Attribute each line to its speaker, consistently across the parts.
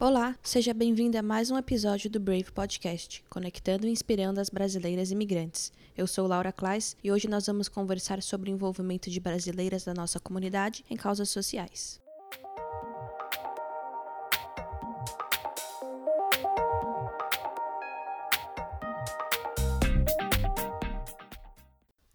Speaker 1: Olá, seja bem-vindo a mais um episódio do Brave Podcast, conectando e inspirando as brasileiras imigrantes. Eu sou Laura Klaes e hoje nós vamos conversar sobre o envolvimento de brasileiras da nossa comunidade em causas sociais.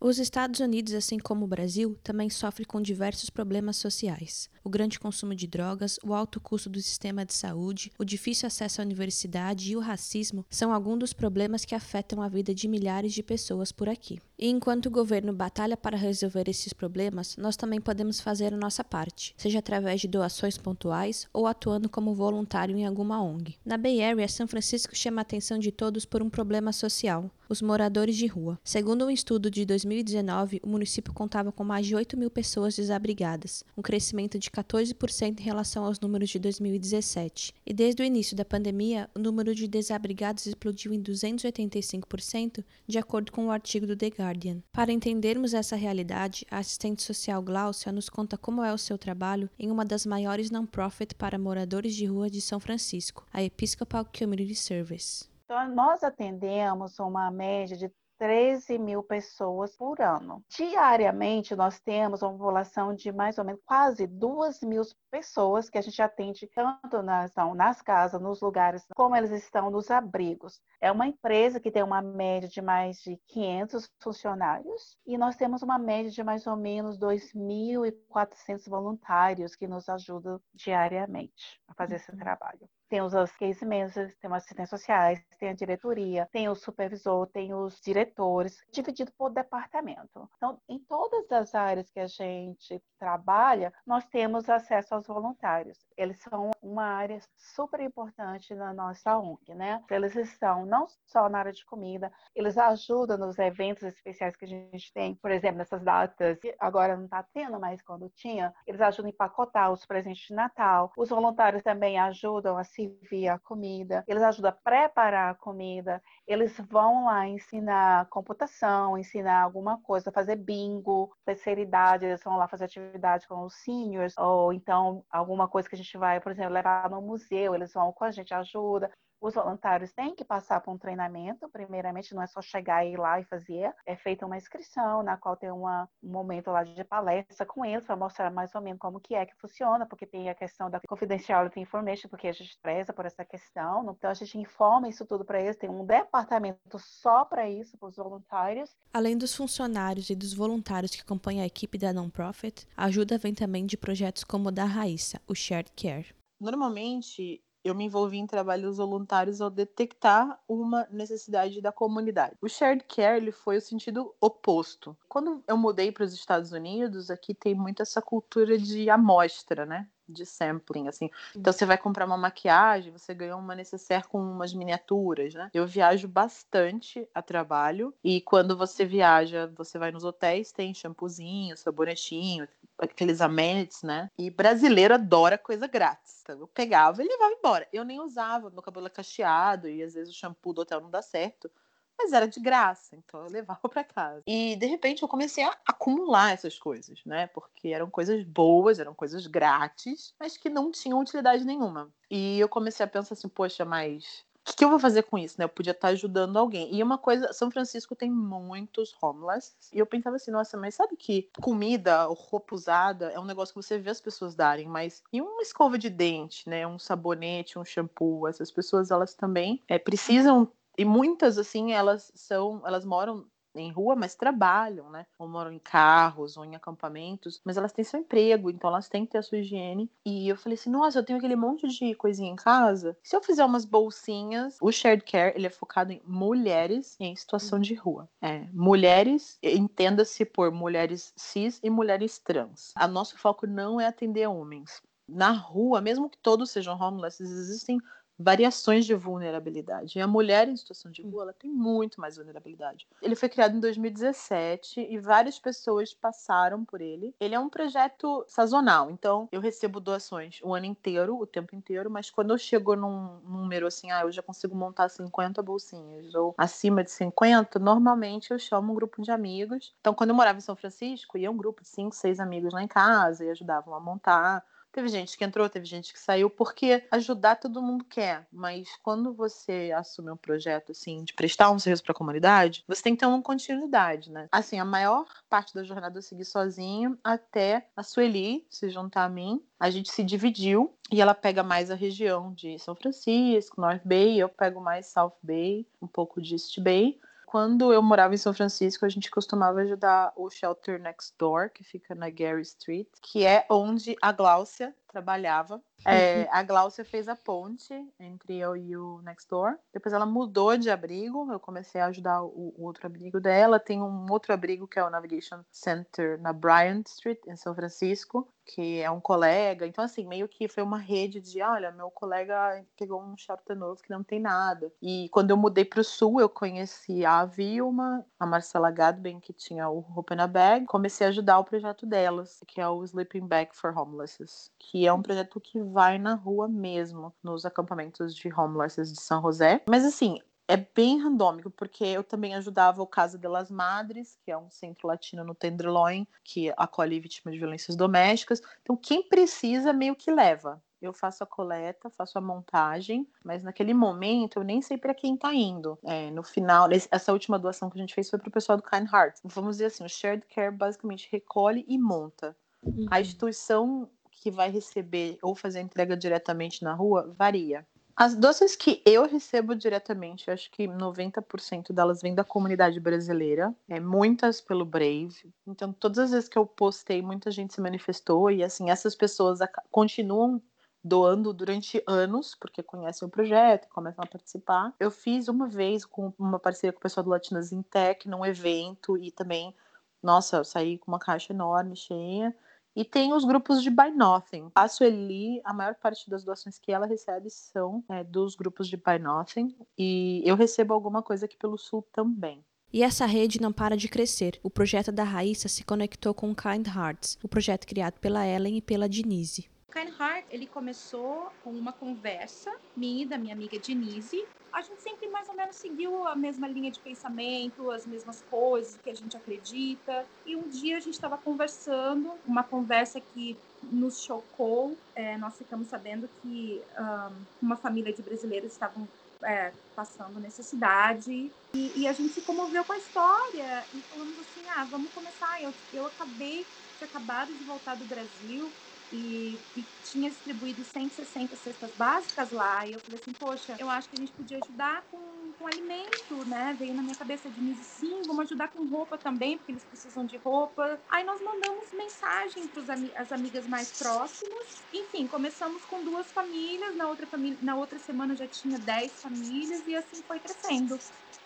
Speaker 1: Os Estados Unidos, assim como o Brasil, também sofrem com diversos problemas sociais. O grande consumo de drogas, o alto custo do sistema de saúde, o difícil acesso à universidade e o racismo são alguns dos problemas que afetam a vida de milhares de pessoas por aqui. E enquanto o governo batalha para resolver esses problemas, nós também podemos fazer a nossa parte, seja através de doações pontuais ou atuando como voluntário em alguma ONG. Na Bay Area, São Francisco chama a atenção de todos por um problema social: os moradores de rua. Segundo um estudo de 2019, o município contava com mais de 8 mil pessoas desabrigadas, um crescimento de 14% em relação aos números de 2017. E desde o início da pandemia, o número de desabrigados explodiu em 285%, de acordo com o artigo do The. Guardian. Para entendermos essa realidade, a assistente social Glaucia nos conta como é o seu trabalho em uma das maiores non-profit para moradores de rua de São Francisco, a Episcopal Community Service.
Speaker 2: Então, nós atendemos uma média de 13 mil pessoas por ano. Diariamente, nós temos uma população de mais ou menos quase 2 mil pessoas que a gente atende tanto nas, nas casas, nos lugares, como eles estão nos abrigos. É uma empresa que tem uma média de mais de 500 funcionários e nós temos uma média de mais ou menos 2.400 voluntários que nos ajudam diariamente a fazer esse uhum. trabalho tem os case managers, tem os assistentes sociais, tem a diretoria, tem o supervisor, tem os diretores, dividido por departamento. Então, em todas as áreas que a gente trabalha, nós temos acesso aos voluntários. Eles são uma área super importante na nossa ONG, né? Eles estão não só na área de comida, eles ajudam nos eventos especiais que a gente tem, por exemplo, nessas datas, agora não está tendo, mas quando tinha, eles ajudam a empacotar os presentes de Natal. Os voluntários também ajudam a se servir a comida, eles ajudam a preparar a comida, eles vão lá ensinar computação, ensinar alguma coisa, fazer bingo, terceira idade, eles vão lá fazer atividade com os seniors, ou então alguma coisa que a gente vai, por exemplo, levar no museu, eles vão com a gente, ajuda. Os voluntários têm que passar por um treinamento, primeiramente, não é só chegar e ir lá e fazer. É feita uma inscrição, na qual tem uma, um momento lá de palestra com eles, para mostrar mais ou menos como que é que funciona, porque tem a questão da confidentiality information, porque a gente preza por essa questão. Então, a gente informa isso tudo para eles, tem um departamento só para isso, para os voluntários.
Speaker 1: Além dos funcionários e dos voluntários que acompanham a equipe da non-profit, a ajuda vem também de projetos como o da Raíssa, o Shared Care.
Speaker 3: Normalmente, eu me envolvi em trabalhos voluntários ao detectar uma necessidade da comunidade. O shared care ele foi o sentido oposto. Quando eu mudei para os Estados Unidos, aqui tem muito essa cultura de amostra, né? de sampling, assim. Então você vai comprar uma maquiagem, você ganha uma necessaire com umas miniaturas, né? Eu viajo bastante a trabalho e quando você viaja, você vai nos hotéis, tem shampoozinho, sabonetinho, aqueles amenities, né? E brasileiro adora coisa grátis. Então eu pegava e levava embora. Eu nem usava, meu cabelo é cacheado e às vezes o shampoo do hotel não dá certo mas era de graça, então eu levava para casa. E de repente eu comecei a acumular essas coisas, né? Porque eram coisas boas, eram coisas grátis, mas que não tinham utilidade nenhuma. E eu comecei a pensar assim, poxa, mas que, que, eu vou fazer com isso, né? Eu podia estar ajudando alguém. E uma coisa, São Francisco tem muitos homeless. E eu pensava assim, nossa, mas sabe que comida ou roupa usada é um negócio que você vê as pessoas darem, mas e uma escova de dente, né? Um sabonete, um shampoo, essas pessoas elas também é, precisam e muitas assim elas são elas moram em rua, mas trabalham, né? Ou moram em carros ou em acampamentos, mas elas têm seu emprego, então elas têm que ter a sua higiene. E eu falei assim: nossa, eu tenho aquele monte de coisinha em casa. Se eu fizer umas bolsinhas, o shared care ele é focado em mulheres em situação de rua. É, mulheres, entenda-se por mulheres cis e mulheres trans. A nosso foco não é atender homens. Na rua, mesmo que todos sejam homeless, existem variações de vulnerabilidade. E a mulher em situação de rua, ela tem muito mais vulnerabilidade. Ele foi criado em 2017 e várias pessoas passaram por ele. Ele é um projeto sazonal, então eu recebo doações o ano inteiro, o tempo inteiro, mas quando eu chego num número assim, ah, eu já consigo montar 50 bolsinhas ou acima de 50, normalmente eu chamo um grupo de amigos. Então, quando eu morava em São Francisco, ia um grupo de 5, 6 amigos lá em casa e ajudavam a montar Teve gente que entrou, teve gente que saiu, porque ajudar todo mundo quer, mas quando você assume um projeto assim de prestar um serviço para a comunidade, você tem que ter uma continuidade, né? Assim, a maior parte da jornada eu segui sozinho até a Sueli se juntar a mim. A gente se dividiu e ela pega mais a região de São Francisco, North Bay, eu pego mais South Bay, um pouco de East Bay quando eu morava em São Francisco, a gente costumava ajudar o Shelter Next Door, que fica na Gary Street, que é onde a Gláucia trabalhava. É, a Gláucia fez a ponte entre eu e o Nextdoor. Depois ela mudou de abrigo. Eu comecei a ajudar o, o, outro abrigo dela. Tem um outro abrigo que é o Navigation Center na Bryant Street, em São Francisco, que é um colega. Então, assim, meio que foi uma rede de: olha, meu colega pegou um shelter novo que não tem nada. E quando eu mudei para o sul, eu conheci a Vilma, a Marcela Gadben, que tinha o Open a Bag. Comecei a ajudar o projeto delas, que é o Sleeping Bag for Homeless, que é um projeto que vai na rua mesmo, nos acampamentos de homeless de São José. Mas assim, é bem randômico, porque eu também ajudava o Casa de las Madres, que é um centro latino no Tenderloin, que acolhe vítimas de violências domésticas. Então, quem precisa, meio que leva. Eu faço a coleta, faço a montagem, mas naquele momento eu nem sei para quem está indo. É, no final, essa última doação que a gente fez foi para o pessoal do Kind Heart. Vamos dizer assim, o Shared Care basicamente recolhe e monta. Uhum. A instituição que vai receber ou fazer entrega diretamente na rua varia. As doces que eu recebo diretamente, acho que 90% delas vêm da comunidade brasileira, é, muitas pelo Brave. Então, todas as vezes que eu postei, muita gente se manifestou e assim, essas pessoas continuam doando durante anos, porque conhecem o projeto começam a participar. Eu fiz uma vez com uma parceria com o pessoal do Latinas in Tech, num evento, e também, nossa, eu saí com uma caixa enorme, cheia. E tem os grupos de Buy Nothing. A Sueli, a maior parte das doações que ela recebe são é, dos grupos de Buy Nothing. E eu recebo alguma coisa aqui pelo Sul também.
Speaker 1: E essa rede não para de crescer. O projeto da Raíssa se conectou com Kind Hearts, o projeto criado pela Ellen e pela Denise.
Speaker 4: Kind Heart, ele começou com uma conversa minha e da minha amiga Denise. A gente sempre mais ou menos seguiu a mesma linha de pensamento, as mesmas coisas que a gente acredita. E um dia a gente estava conversando, uma conversa que nos chocou. É, nós ficamos sabendo que um, uma família de brasileiros estavam é, passando necessidade. E, e, a gente se comoveu com a história e falamos assim: ah, vamos começar. Eu, eu acabei, tinha acabado de voltar do Brasil, e, e, tinha distribuído 160 cestas básicas lá. E eu falei assim, poxa, eu acho que a gente podia ajudar com, com alimento, né? Veio na minha cabeça de mim, sim, vamos ajudar com roupa também, porque eles precisam de roupa. Aí nós mandamos mensagem para as amigas mais próximas. Enfim, começamos com duas famílias, na outra, família, na outra semana já tinha 10 famílias e assim foi crescendo.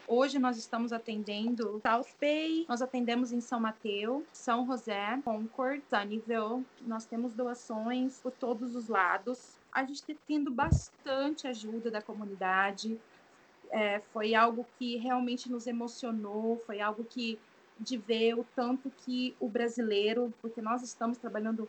Speaker 4: Hoje nós estamos atendendo South Bay, nós atendemos em São Mateus, São José, Concord, Sunnyvale. Nós temos doações por todos os lados. A gente está tendo bastante ajuda da comunidade. É, foi algo que realmente nos emocionou, foi algo que de ver o tanto que o brasileiro, porque nós estamos trabalhando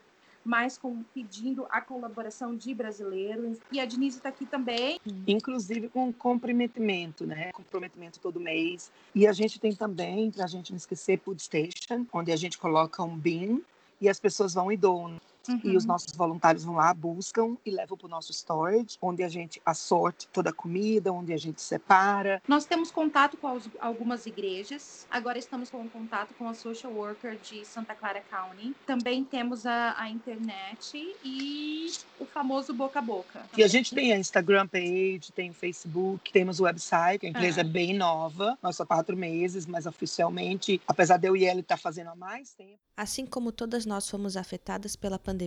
Speaker 4: mas pedindo a colaboração de brasileiros. E a Denise está aqui também.
Speaker 5: Inclusive com comprometimento, né? Comprometimento todo mês. E a gente tem também, para a gente não esquecer, Food Station, onde a gente coloca um bin e as pessoas vão e doam. Uhum. E os uhum. nossos voluntários vão lá, buscam e levam para o nosso storage, onde a gente assorte toda a comida, onde a gente separa.
Speaker 4: Nós temos contato com as, algumas igrejas, agora estamos com contato com a social worker de Santa Clara County. Também temos a, a internet e o famoso boca a boca.
Speaker 5: E a gente tem a Instagram page, tem o Facebook, temos o website, a empresa ah. é bem nova, nós só quatro meses, mas oficialmente, apesar de eu e ele estar tá fazendo há mais tempo.
Speaker 1: Assim como todas nós fomos afetadas pela pandemia,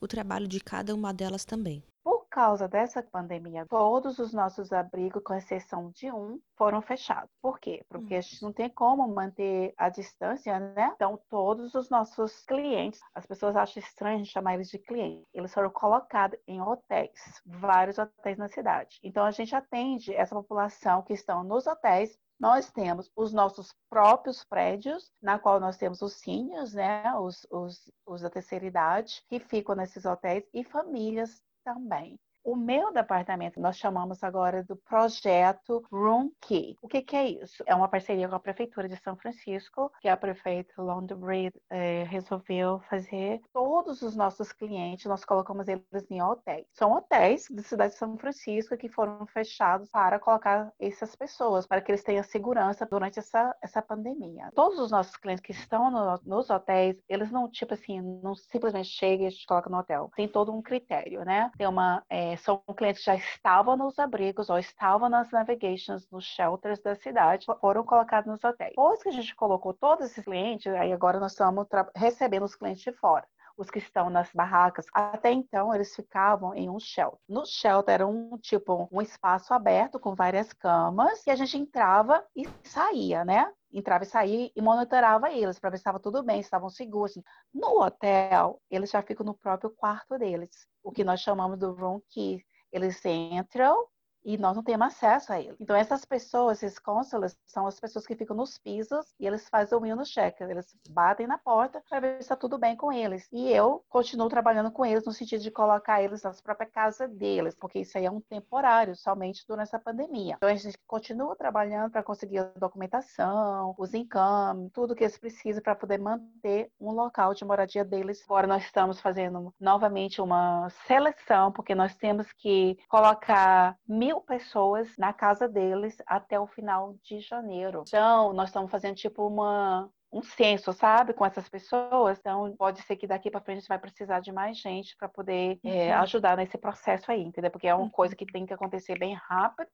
Speaker 1: o trabalho de cada uma delas também.
Speaker 2: Por causa dessa pandemia, todos os nossos abrigos, com exceção de um, foram fechados. Por quê? Porque a gente não tem como manter a distância, né? Então, todos os nossos clientes, as pessoas acham estranho a gente chamar eles de clientes, eles foram colocados em hotéis, vários hotéis na cidade. Então, a gente atende essa população que estão nos hotéis nós temos os nossos próprios prédios, na qual nós temos os seniors, né, os, os, os da terceira idade, que ficam nesses hotéis, e famílias também. O meu departamento, nós chamamos agora do projeto Room Key. O que, que é isso? É uma parceria com a Prefeitura de São Francisco, que a prefeita London Breed eh, resolveu fazer. Todos os nossos clientes, nós colocamos eles em hotéis. São hotéis da cidade de São Francisco que foram fechados para colocar essas pessoas, para que eles tenham segurança durante essa, essa pandemia. Todos os nossos clientes que estão no, nos hotéis, eles não, tipo assim, não simplesmente chegam e a gente coloca no hotel. Tem todo um critério, né? Tem uma são clientes que já estavam nos abrigos ou estavam nas navigations, nos shelters da cidade, foram colocados nos hotéis. Depois que a gente colocou todos esses clientes, aí agora nós estamos recebendo os clientes de fora os que estão nas barracas. Até então, eles ficavam em um shelter. No shelter era um tipo um espaço aberto com várias camas e a gente entrava e saía, né? Entrava e saía e monitorava eles para ver se estava tudo bem, se estavam seguros. No hotel, eles já ficam no próprio quarto deles o que nós chamamos do room key. Eles entram e nós não temos acesso a ele. Então, essas pessoas, esses consulas, são as pessoas que ficam nos pisos e eles fazem o window check. Eles batem na porta para ver se está tudo bem com eles. E eu continuo trabalhando com eles no sentido de colocar eles nas próprias casas deles, porque isso aí é um temporário, somente durante essa pandemia. Então, a gente continua trabalhando para conseguir a documentação, os encames, tudo que eles precisam para poder manter um local de moradia deles. Agora, nós estamos fazendo novamente uma seleção, porque nós temos que colocar mil mil pessoas na casa deles até o final de janeiro. Então, nós estamos fazendo tipo uma, um censo, sabe, com essas pessoas. Então, pode ser que daqui para frente a gente vai precisar de mais gente para poder é, ajudar nesse processo aí, entendeu? Porque é uma coisa que tem que acontecer bem rápido.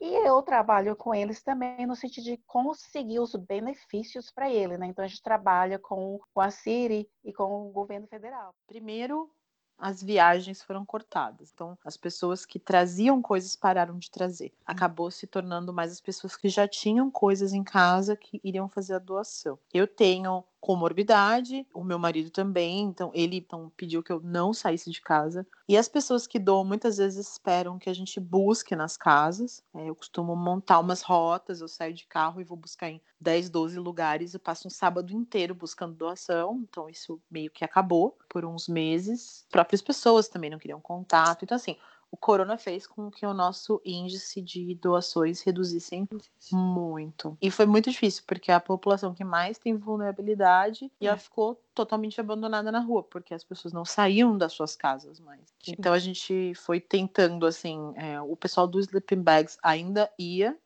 Speaker 2: E eu trabalho com eles também no sentido de conseguir os benefícios para ele, né? Então, a gente trabalha com, com a Siri e com o governo federal.
Speaker 3: Primeiro, as viagens foram cortadas. Então, as pessoas que traziam coisas pararam de trazer. Hum. Acabou se tornando mais as pessoas que já tinham coisas em casa que iriam fazer a doação. Eu tenho comorbidade, o meu marido também, então ele então, pediu que eu não saísse de casa. E as pessoas que doam muitas vezes esperam que a gente busque nas casas. É, eu costumo montar umas rotas, eu saio de carro e vou buscar em 10, 12 lugares, eu passo um sábado inteiro buscando doação, então isso meio que acabou por uns meses. As próprias pessoas também não queriam contato, então assim, o corona fez com que o nosso índice de doações reduzissem muito. E foi muito difícil, porque é a população que mais tem vulnerabilidade ela é. ficou totalmente abandonada na rua, porque as pessoas não saíam das suas casas mais. Então a gente foi tentando, assim, é, o pessoal do Sleeping Bags ainda ia,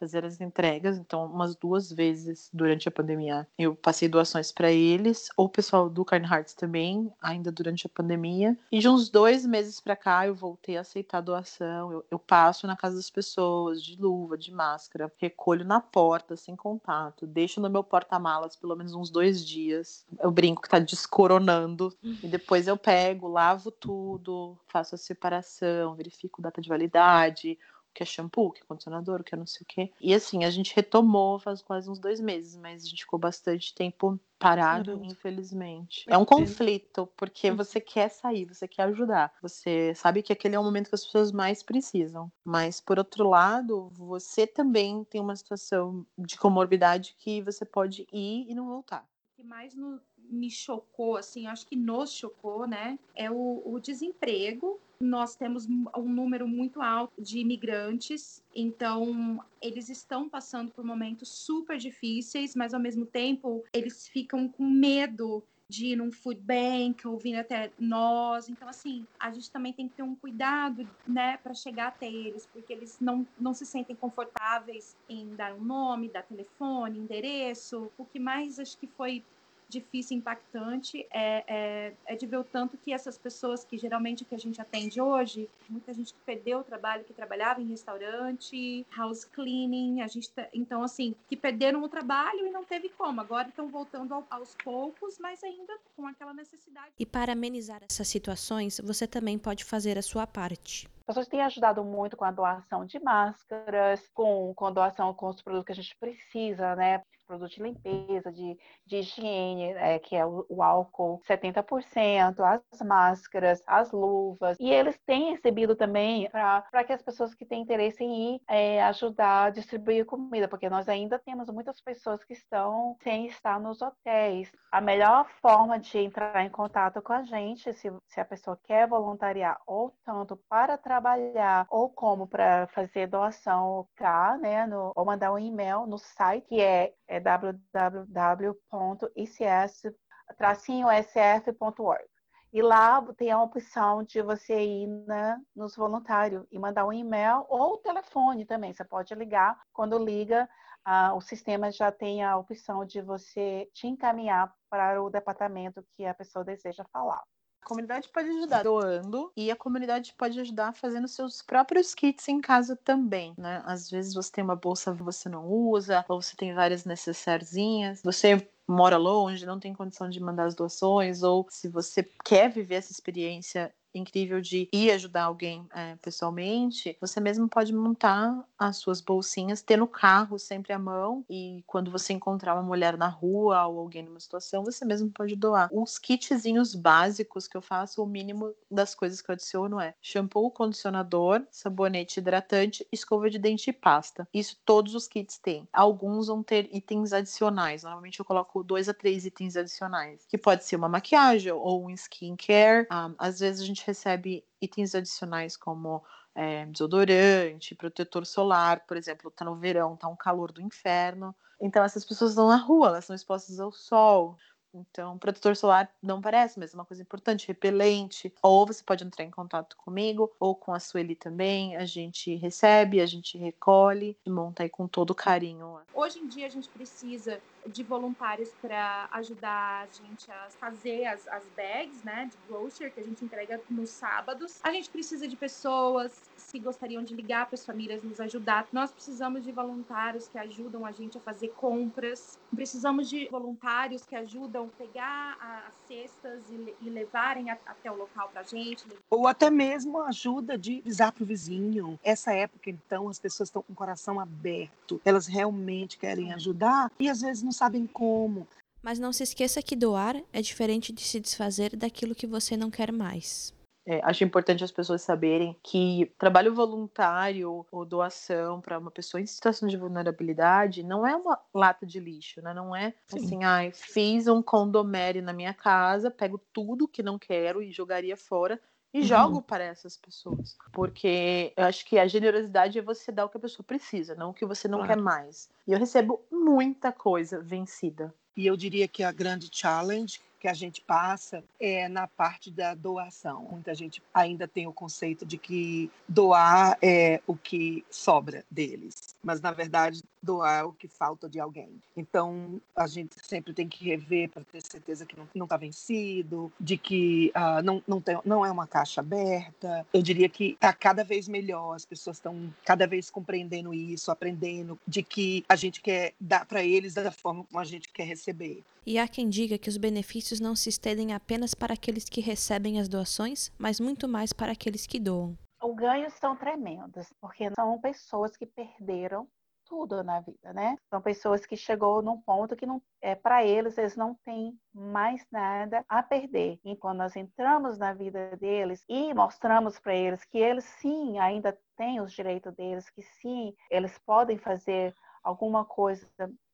Speaker 3: fazer as entregas. Então, umas duas vezes durante a pandemia eu passei doações para eles, ou o pessoal do Kind Hearts também, ainda durante a pandemia. E de uns dois meses para cá eu voltei a aceitar doação. Eu, eu, passo na casa das pessoas, de luva, de máscara, recolho na porta, sem contato, deixo no meu porta-malas pelo menos uns dois dias. Eu brinco que tá descoronando. E depois eu pego, lavo tudo, faço a separação, verifico data de validade que é shampoo, que é condicionador, que é não sei o quê. E assim, a gente retomou faz quase uns dois meses, mas a gente ficou bastante tempo parado, Caramba. infelizmente. É um conflito, porque você quer sair, você quer ajudar. Você sabe que aquele é o momento que as pessoas mais precisam. Mas, por outro lado, você também tem uma situação de comorbidade que você pode ir e não voltar.
Speaker 4: O que mais no, me chocou, assim, acho que nos chocou, né, é o, o desemprego nós temos um número muito alto de imigrantes, então eles estão passando por momentos super difíceis, mas ao mesmo tempo eles ficam com medo de ir num food bank ou vir até nós. Então, assim, a gente também tem que ter um cuidado, né, para chegar até eles, porque eles não, não se sentem confortáveis em dar um nome, dar telefone, endereço. O que mais acho que foi difícil, impactante, é, é, é, de ver o tanto que essas pessoas que geralmente que a gente atende hoje, muita gente que perdeu o trabalho, que trabalhava em restaurante, house cleaning, a gente tá, então assim, que perderam o trabalho e não teve como. Agora estão voltando ao, aos poucos, mas ainda com aquela necessidade.
Speaker 1: E para amenizar essas situações, você também pode fazer a sua parte.
Speaker 2: As pessoas têm ajudado muito com a doação de máscaras, com, com a doação com os produtos que a gente precisa, né? Produtos de limpeza, de, de higiene, é, que é o, o álcool 70%, as máscaras, as luvas. E eles têm recebido também para que as pessoas que têm interesse em ir é, ajudar a distribuir comida, porque nós ainda temos muitas pessoas que estão sem estar nos hotéis. A melhor forma de entrar em contato com a gente, se, se a pessoa quer voluntariar ou tanto para trabalhar ou como para fazer doação cá, né, no, ou mandar um e-mail no site que é, é www.ics-sf.org. E lá tem a opção de você ir na, nos voluntários e mandar um e-mail ou telefone também. Você pode ligar. Quando liga, ah, o sistema já tem a opção de você te encaminhar para o departamento que a pessoa deseja falar.
Speaker 3: A comunidade pode ajudar doando e a comunidade pode ajudar fazendo seus próprios kits em casa também, né? Às vezes você tem uma bolsa que você não usa, ou você tem várias necessarzinhas, você mora longe, não tem condição de mandar as doações, ou se você quer viver essa experiência incrível de ir ajudar alguém é, pessoalmente, você mesmo pode montar as suas bolsinhas, ter no carro sempre à mão e quando você encontrar uma mulher na rua ou alguém numa situação, você mesmo pode doar. Os kitzinhos básicos que eu faço, o mínimo das coisas que eu adiciono é shampoo, condicionador, sabonete hidratante, escova de dente e pasta. Isso todos os kits têm. Alguns vão ter itens adicionais. Normalmente eu coloco dois a três itens adicionais, que pode ser uma maquiagem ou um skincare. Um, às vezes a gente recebe itens adicionais como é, desodorante, protetor solar, por exemplo, tá no verão, tá um calor do inferno. Então essas pessoas estão na rua, elas são expostas ao sol. Então, protetor solar não parece, mas é uma coisa importante, repelente. Ou você pode entrar em contato comigo, ou com a Sueli também. A gente recebe, a gente recolhe e monta aí com todo carinho.
Speaker 4: Hoje em dia a gente precisa de voluntários para ajudar a gente a fazer as, as bags, né, de grocery que a gente entrega nos sábados. A gente precisa de pessoas que gostariam de ligar para as famílias nos ajudar. Nós precisamos de voluntários que ajudam a gente a fazer compras. Precisamos de voluntários que ajudam a pegar as cestas e, e levarem a, até o local para a gente.
Speaker 5: Ou até mesmo ajuda de avisar para o vizinho. Essa época, então, as pessoas estão com o coração aberto. Elas realmente querem ajudar e às vezes não sabem como.
Speaker 1: Mas não se esqueça que doar é diferente de se desfazer daquilo que você não quer mais.
Speaker 3: É, acho importante as pessoas saberem que trabalho voluntário ou doação para uma pessoa em situação de vulnerabilidade não é uma lata de lixo, né? Não é Sim. assim, ai, ah, fiz um condomínio na minha casa, pego tudo que não quero e jogaria fora e uhum. jogo para essas pessoas. Porque eu acho que a generosidade é você dar o que a pessoa precisa, não o que você não claro. quer mais. E eu recebo muita coisa vencida.
Speaker 5: E eu diria que a grande challenge que a gente passa é na parte da doação. Muita gente ainda tem o conceito de que doar é o que sobra deles, mas na verdade doar o que falta de alguém. Então a gente sempre tem que rever para ter certeza que não está vencido, de que uh, não, não, tem, não é uma caixa aberta. Eu diria que está cada vez melhor, as pessoas estão cada vez compreendendo isso, aprendendo de que a gente quer dar para eles da forma como a gente quer receber.
Speaker 1: E há quem diga que os benefícios não se estendem apenas para aqueles que recebem as doações, mas muito mais para aqueles que doam.
Speaker 2: Os ganhos são tremendos, porque são pessoas que perderam tudo na vida, né? São pessoas que chegou num ponto que não é para eles, eles não têm mais nada a perder. E quando nós entramos na vida deles e mostramos para eles que eles sim ainda têm os direitos deles, que sim, eles podem fazer alguma coisa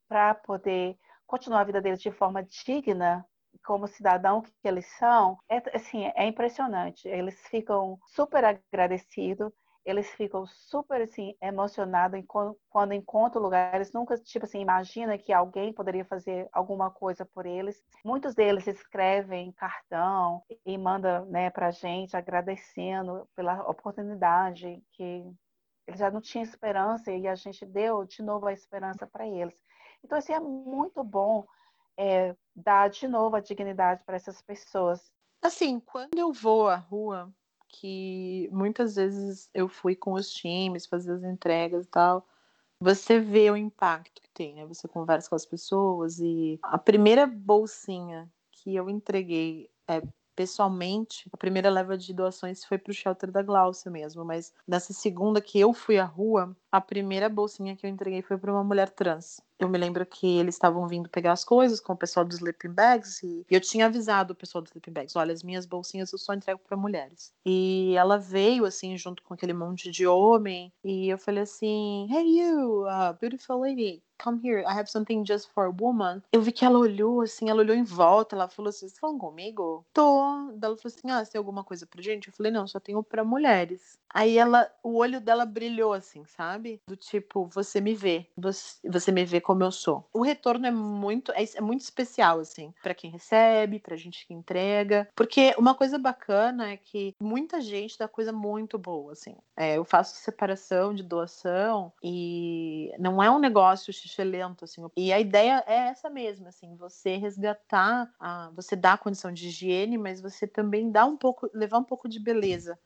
Speaker 2: para poder continuar a vida deles de forma digna, como cidadão que eles são, é, assim, é impressionante. Eles ficam super agradecidos, eles ficam super assim emocionados quando, encontram lugar. Eles nunca tipo assim imagina que alguém poderia fazer alguma coisa por eles. Muitos deles escrevem cartão e mandam né para gente agradecendo pela oportunidade que eles já não tinham esperança e a gente deu de novo a esperança para eles. Então, assim, é muito bom é, dar de novo a dignidade para essas pessoas.
Speaker 3: Assim, quando eu vou à rua, que muitas vezes eu fui com os times fazer as entregas e tal, você vê o impacto que tem, né? Você conversa com as pessoas e a primeira bolsinha que eu entreguei é, pessoalmente, a primeira leva de doações foi para o shelter da Glaucia mesmo, mas nessa segunda que eu fui à rua, a primeira bolsinha que eu entreguei foi para uma mulher trans eu me lembro que eles estavam vindo pegar as coisas com o pessoal dos sleeping bags e eu tinha avisado o pessoal dos sleeping bags, olha, as minhas bolsinhas eu só entrego para mulheres. E ela veio assim junto com aquele monte de homem e eu falei assim, hey you, uh, beautiful lady, come here, I have something just for a woman. Eu vi que ela olhou assim, ela olhou em volta, ela falou assim, você tá falando comigo? Tô. Ela falou assim, ah, você tem alguma coisa pra gente? Eu falei, não, só tenho pra mulheres. Aí ela, o olho dela brilhou assim, sabe? Do tipo, você me vê, você, você me vê como eu sou. O retorno é muito, é, é muito especial assim, para quem recebe, pra gente que entrega, porque uma coisa bacana é que muita gente dá coisa muito boa assim. É, eu faço separação de doação e não é um negócio lento, assim. E a ideia é essa mesma, assim, você resgatar, a, você dá a condição de higiene, mas você também dá um pouco, levar um pouco de beleza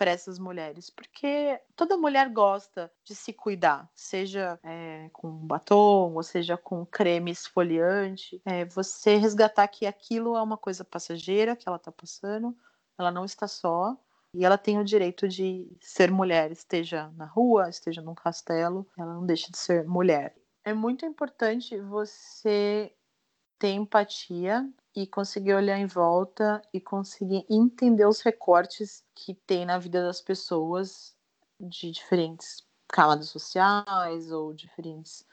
Speaker 3: para essas mulheres, porque toda mulher gosta de se cuidar, seja é, com batom, ou seja com creme esfoliante. É, você resgatar que aquilo é uma coisa passageira que ela está passando, ela não está só, e ela tem o direito de ser mulher, esteja na rua, esteja num castelo, ela não deixa de ser mulher é muito importante você ter empatia e conseguir olhar em volta e conseguir entender os recortes que tem na vida das pessoas de diferentes camadas sociais ou diferentes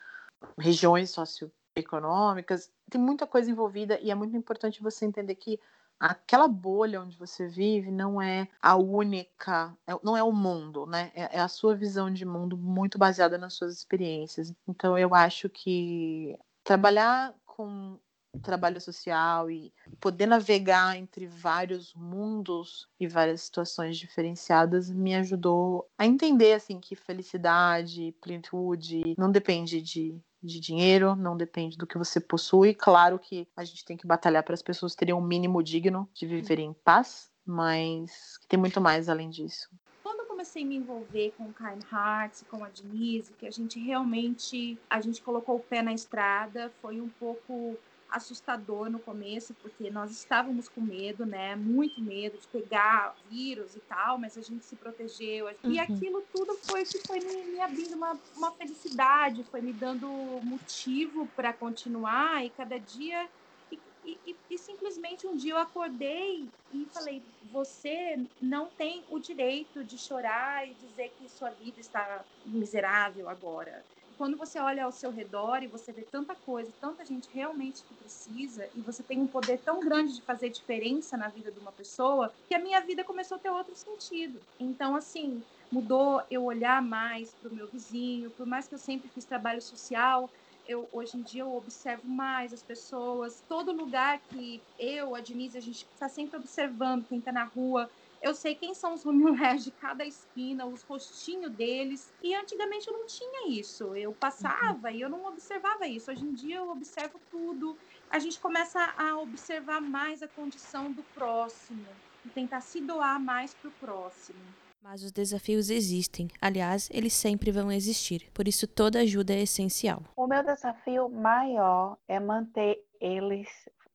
Speaker 3: regiões socioeconômicas. Tem muita coisa envolvida e é muito importante você entender que aquela bolha onde você vive não é a única, é, não é o mundo, né? É, é, a sua visão de mundo muito baseada nas suas experiências. Então eu acho que trabalhar com trabalho social e poder navegar entre vários mundos e várias situações diferenciadas me ajudou a entender assim que felicidade, plenitude não depende de de dinheiro, não depende do que você possui. Claro que a gente tem que batalhar para as pessoas terem um mínimo digno de viver em paz, mas tem muito mais além disso.
Speaker 4: Quando eu comecei a me envolver com o Kind Hearts, com a Denise, que a gente realmente a gente colocou o pé na estrada, foi um pouco assustador no começo, porque nós estávamos com medo, né? Muito medo de pegar vírus e tal, mas a gente se protegeu. Uhum. E aquilo tudo foi que foi me, me abrindo uma, uma felicidade, foi me dando motivo para continuar e cada dia. E, e, e, simplesmente um dia eu acordei e falei: você não tem o direito de chorar e dizer que sua vida está miserável agora quando você olha ao seu redor e você vê tanta coisa, tanta gente realmente que precisa, e você tem um poder tão grande de fazer diferença na vida de uma pessoa, que a minha vida começou a ter outro sentido. Então, assim, mudou eu olhar mais para o meu vizinho, por mais que eu sempre fiz trabalho social, eu, hoje em dia eu observo mais as pessoas. Todo lugar que eu, a Denise, a gente está sempre observando quem está na rua, eu sei quem são os rumilés de cada esquina, os rostinhos deles. E antigamente eu não tinha isso. Eu passava uhum. e eu não observava isso. Hoje em dia eu observo tudo. A gente começa a observar mais a condição do próximo e tentar se doar mais para o próximo.
Speaker 1: Mas os desafios existem. Aliás, eles sempre vão existir. Por isso, toda ajuda é essencial.
Speaker 2: O meu desafio maior é manter eles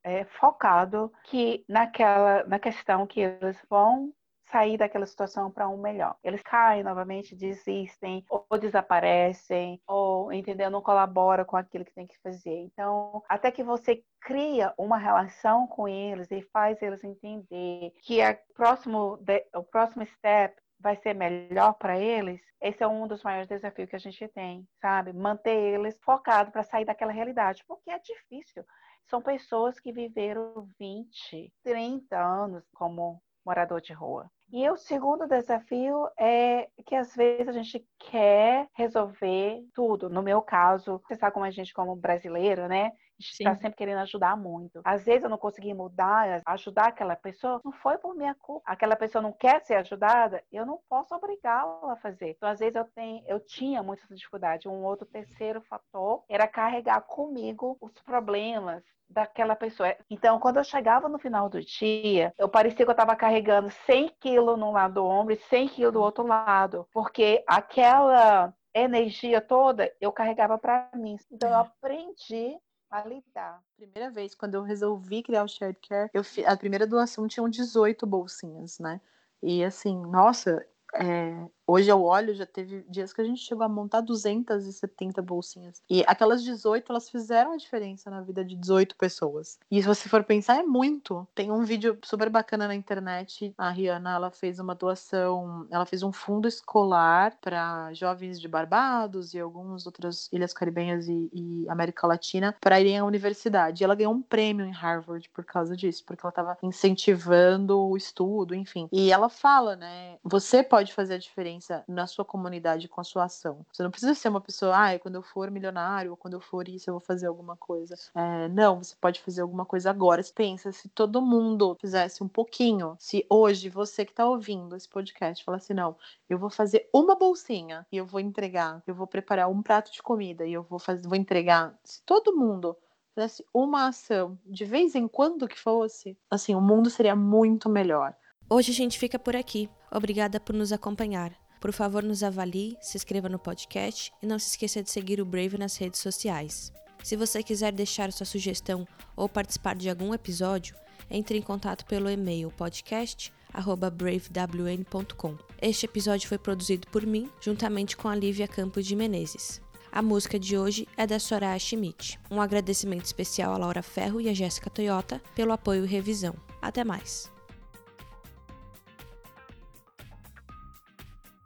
Speaker 2: é, focado que naquela na questão que eles vão sair daquela situação para um melhor. Eles caem novamente, desistem, ou desaparecem, ou, entendeu, não colabora com aquilo que tem que fazer. Então, até que você cria uma relação com eles e faz eles entender que a próximo, o próximo step vai ser melhor para eles, esse é um dos maiores desafios que a gente tem, sabe? Manter eles focados para sair daquela realidade, porque é difícil. São pessoas que viveram 20, 30 anos como morador de rua. E o segundo desafio é que às vezes a gente quer resolver tudo. No meu caso, você sabe como a gente, como brasileiro, né? Está sempre querendo ajudar muito. Às vezes eu não consegui mudar, ajudar aquela pessoa, não foi por minha culpa. Aquela pessoa não quer ser ajudada, eu não posso obrigá-la a fazer. Então, às vezes eu tenho, eu tinha muita dificuldade. Um outro terceiro fator era carregar comigo os problemas daquela pessoa. Então, quando eu chegava no final do dia, eu parecia que eu estava carregando 100 quilos num lado do ombro e 100 quilos do outro lado, porque aquela energia toda eu carregava para mim. Então, eu aprendi a lidar.
Speaker 3: Primeira vez, quando eu resolvi criar o Shared Care, eu, a primeira doação tinha 18 bolsinhas, né? E assim, nossa, é, Hoje eu olho, já teve dias que a gente chegou a montar 270 bolsinhas. E aquelas 18, elas fizeram a diferença na vida de 18 pessoas. E se você for pensar, é muito. Tem um vídeo super bacana na internet. A Rihanna, ela fez uma doação, ela fez um fundo escolar para jovens de Barbados e algumas outras ilhas caribenhas e, e América Latina para irem à universidade. E ela ganhou um prêmio em Harvard por causa disso, porque ela estava incentivando o estudo, enfim. E ela fala, né? Você pode fazer a diferença na sua comunidade com a sua ação. Você não precisa ser uma pessoa, ah, quando eu for milionário, ou quando eu for isso, eu vou fazer alguma coisa. É, não, você pode fazer alguma coisa agora. Pensa, se todo mundo fizesse um pouquinho, se hoje você que está ouvindo esse podcast falar assim, não, eu vou fazer uma bolsinha e eu vou entregar, eu vou preparar um prato de comida e eu vou fazer, vou entregar. Se todo mundo fizesse uma ação de vez em quando que fosse, assim, o mundo seria muito melhor.
Speaker 1: Hoje a gente fica por aqui. Obrigada por nos acompanhar. Por favor, nos avalie, se inscreva no podcast e não se esqueça de seguir o Brave nas redes sociais. Se você quiser deixar sua sugestão ou participar de algum episódio, entre em contato pelo e-mail podcast@bravewn.com. Este episódio foi produzido por mim, juntamente com a Lívia Campos de Menezes. A música de hoje é da Soraya Schmidt. Um agradecimento especial a Laura Ferro e a Jéssica Toyota pelo apoio e revisão. Até mais!